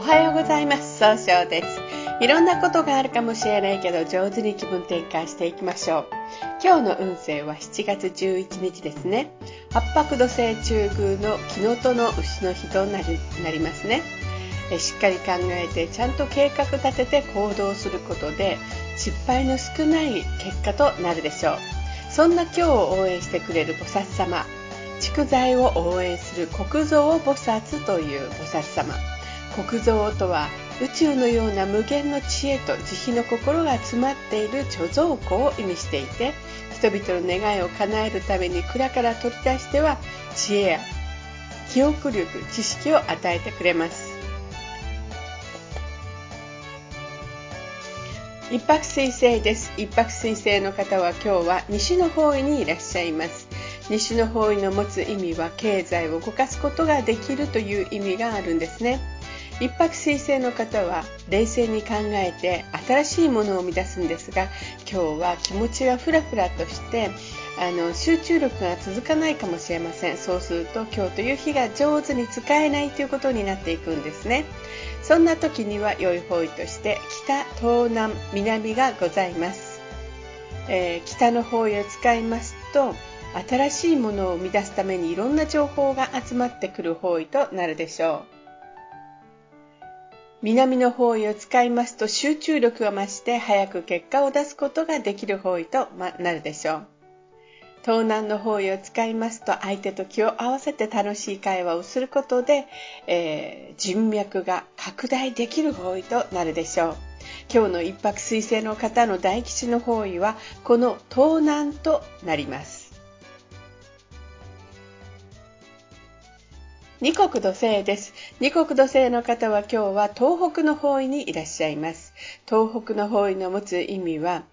おはようございます。総称です。いろんなことがあるかもしれないけど、上手に気分転換していきましょう。今日の運勢は7月11日ですね。八白土星中宮の木のとの牛の日となりますね。しっかり考えてちゃんと計画立てて行動することで失敗の少ない結果となるでしょうそんな今日を応援してくれる菩薩様蓄財を応援する国蔵菩薩という菩薩様国蔵とは宇宙のような無限の知恵と慈悲の心が詰まっている貯蔵庫を意味していて人々の願いを叶えるために蔵から取り出しては知恵や記憶力知識を与えてくれます。一泊水星です。一泊水星の方は今日は西の方位にいらっしゃいます。西の方位の持つ意味は経済を動かすことができるという意味があるんですね。一泊水星の方は冷静に考えて新しいものを生み出すんですが今日は気持ちがフラフラとしてあの集中力が続かないかもしれません。そうすると今日という日が上手に使えないということになっていくんですね。そんな時には良い方位として北東南南がございます、えー、北の方位を使いますと新しいものを生み出すためにいろんな情報が集まってくる方位となるでしょう。南の方位を使いますと集中力が増して早く結果を出すことができる方位となるでしょう。東南の方位を使いますと相手と気を合わせて楽しい会話をすることで、えー、人脈が拡大できる方位となるでしょう。今日の一泊水星の方の大吉の方位はこの東南となります。二国土星です。二国土星の方は今日は東北の方位にいらっしゃいます。東北の方位の持つ意味は、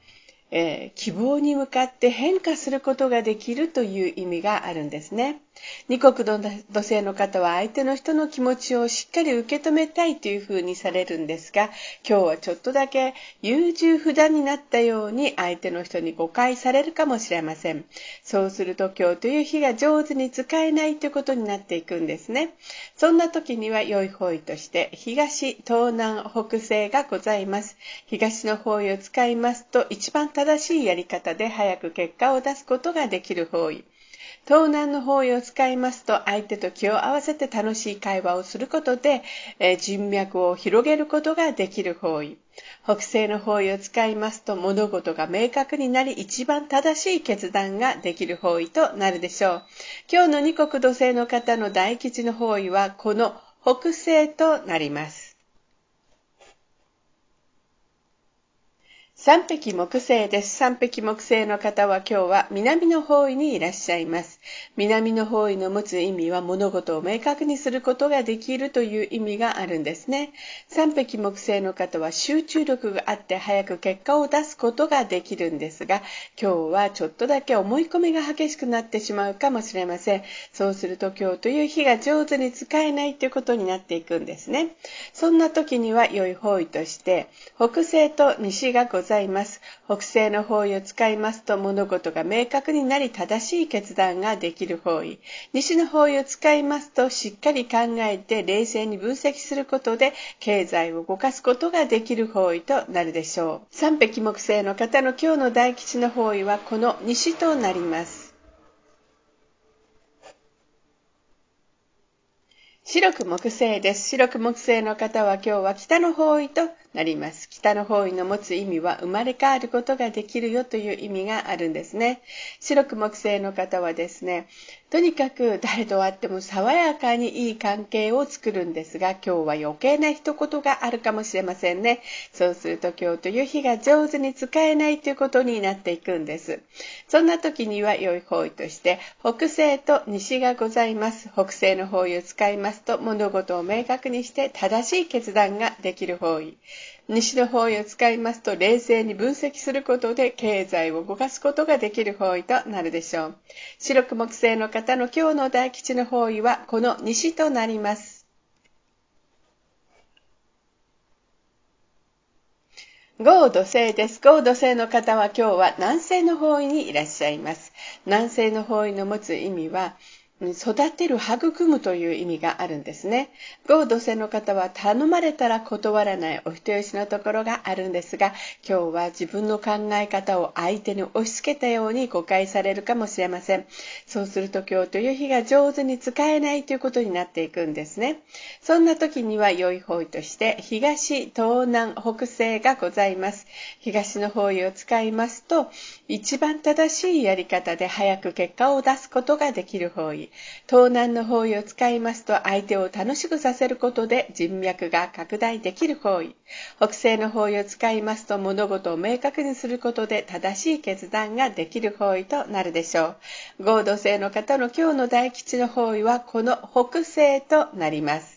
えー、希望に向かって変化することができるという意味があるんですね。二国の土星の方は相手の人の気持ちをしっかり受け止めたいというふうにされるんですが、今日はちょっとだけ優柔不断になったように相手の人に誤解されるかもしれません。そうすると今日という日が上手に使えないということになっていくんですね。そんな時には良い方位として東、東南、北西がございます。東の方位を使いますと一番正しいやり方で早く結果を出すことができる方位。東南の方位を使いますと相手と気を合わせて楽しい会話をすることで、え、人脈を広げることができる方位。北西の方位を使いますと物事が明確になり一番正しい決断ができる方位となるでしょう。今日の二国土星の方の大吉の方位はこの北西となります。三匹木星です。三匹木星の方は今日は南の方位にいらっしゃいます。南の方位の持つ意味は物事を明確にすることができるという意味があるんですね。三匹木星の方は集中力があって早く結果を出すことができるんですが、今日はちょっとだけ思い込みが激しくなってしまうかもしれません。そうすると今日という日が上手に使えないということになっていくんですね。そんな時には良い方位として、北西と西がございます。います。北西の方位を使いますと物事が明確になり正しい決断ができる方位。西の方位を使いますとしっかり考えて冷静に分析することで経済を動かすことができる方位となるでしょう。三匹木星の方の今日の大吉の方位はこの西となります。白く木星です。白く木星の方は今日は北の方位となります。北の方位の持つ意味は生まれ変わることができるよという意味があるんですね。白く木星の方はですね、とにかく誰と会っても爽やかにいい関係を作るんですが、今日は余計な一言があるかもしれませんね。そうすると今日という日が上手に使えないということになっていくんです。そんな時には良い方位として、北西と西がございます。北西の方位を使いますと物事を明確にして正しい決断ができる方位。西の方位を使いますと冷静に分析することで経済を動かすことができる方位となるでしょう。白く木星の方の今日の大吉の方位はこの西となります。豪土星です。豪土星の方は今日は南西の方位にいらっしゃいます。南西の方位の持つ意味は、育てる、育むという意味があるんですね。合土星の方は頼まれたら断らないお人よしのところがあるんですが、今日は自分の考え方を相手に押し付けたように誤解されるかもしれません。そうすると今日という日が上手に使えないということになっていくんですね。そんな時には良い方位として東、東南、北西がございます。東の方位を使いますと、一番正しいやり方で早く結果を出すことができる方位。東南の方位を使いますと相手を楽しくさせることで人脈が拡大できる方位。北西の方位を使いますと物事を明確にすることで正しい決断ができる方位となるでしょう。合同性の方の今日の大吉の方位はこの北西となります。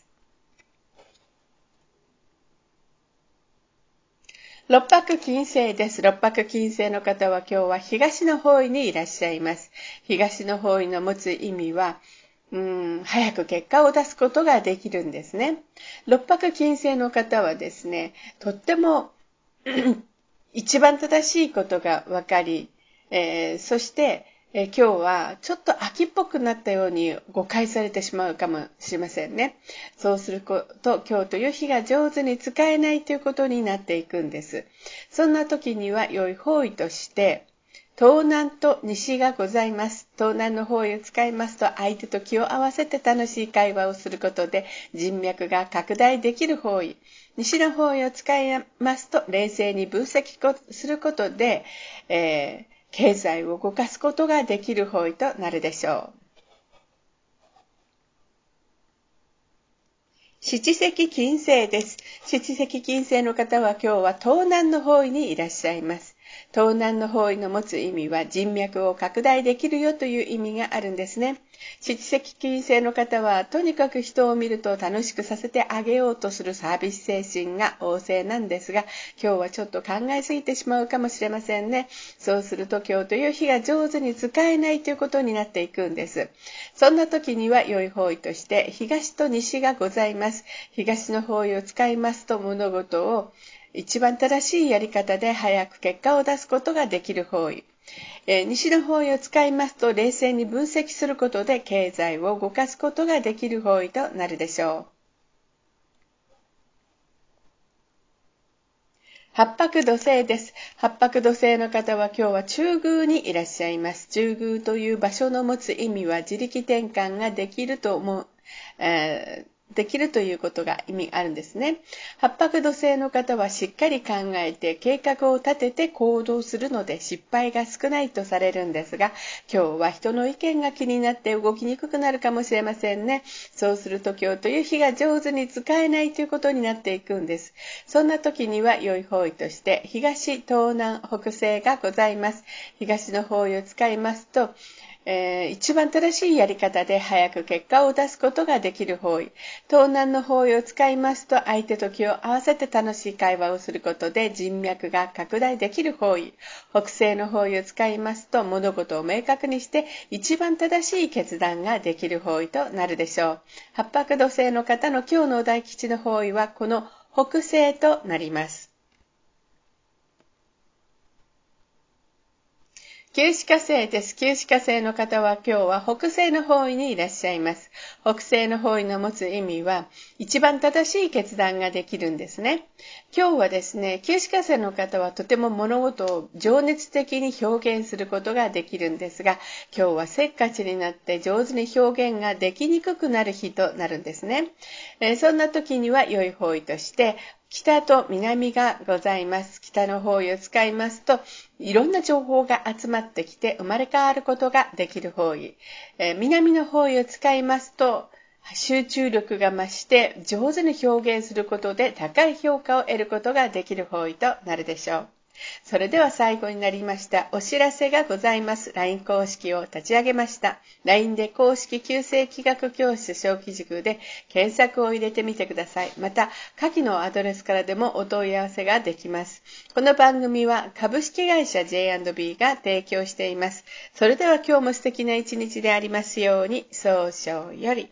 六白金星です。六白金星の方は今日は東の方位にいらっしゃいます。東の方位の持つ意味は、うん、早く結果を出すことができるんですね。六白金星の方はですね、とっても一番正しいことが分かり、えー、そしてえ今日はちょっと秋っぽくなったように誤解されてしまうかもしれませんね。そうすると今日という日が上手に使えないということになっていくんです。そんな時には良い方位として東南と西がございます。東南の方位を使いますと相手と気を合わせて楽しい会話をすることで人脈が拡大できる方位。西の方位を使いますと冷静に分析することで、えー経済を動かすことができる方位となるでしょう。七石金星です。七石金星の方は今日は東南の方位にいらっしゃいます。東南の方位の持つ意味は人脈を拡大できるよという意味があるんですね。七石金星の方はとにかく人を見ると楽しくさせてあげようとするサービス精神が旺盛なんですが、今日はちょっと考えすぎてしまうかもしれませんね。そうすると今日という日が上手に使えないということになっていくんです。そんな時には良い方位として東と西がございます。東の方位を使いますと物事を一番正しいやり方で早く結果を出すことができる方位。えー、西の方位を使いますと冷静に分析することで経済を動かすことができる方位となるでしょう。八白土星です。八白土星の方は今日は中宮にいらっしゃいます。中宮という場所の持つ意味は自力転換ができると思う、えーできるということが意味あるんですね。八白土星の方はしっかり考えて計画を立てて行動するので失敗が少ないとされるんですが、今日は人の意見が気になって動きにくくなるかもしれませんね。そうすると今日という日が上手に使えないということになっていくんです。そんな時には良い方位として東、東南、北西がございます。東の方位を使いますと、えー、一番正しいやり方で早く結果を出すことができる方位。東南の方位を使いますと相手と気を合わせて楽しい会話をすることで人脈が拡大できる方位。北西の方位を使いますと物事を明確にして一番正しい決断ができる方位となるでしょう。八白土星の方の今日の大吉の方位はこの北西となります。旧歯科生です。旧歯科生の方は今日は北西の方位にいらっしゃいます。北西の方位の持つ意味は一番正しい決断ができるんですね。今日はですね、旧歯科生の方はとても物事を情熱的に表現することができるんですが、今日はせっかちになって上手に表現ができにくくなる日となるんですね。えー、そんな時には良い方位として北と南がございます。北の方位を使いますと、いろんな情報が集まってきて生まれ変わることができる方位。えー、南の方位を使いますと、集中力が増して上手に表現することで高い評価を得ることができる方位となるでしょう。それでは最後になりました。お知らせがございます。LINE 公式を立ち上げました。LINE で公式旧正規学教室小規塾で検索を入れてみてください。また、下記のアドレスからでもお問い合わせができます。この番組は株式会社 J&B が提供しています。それでは今日も素敵な一日でありますように、早々より。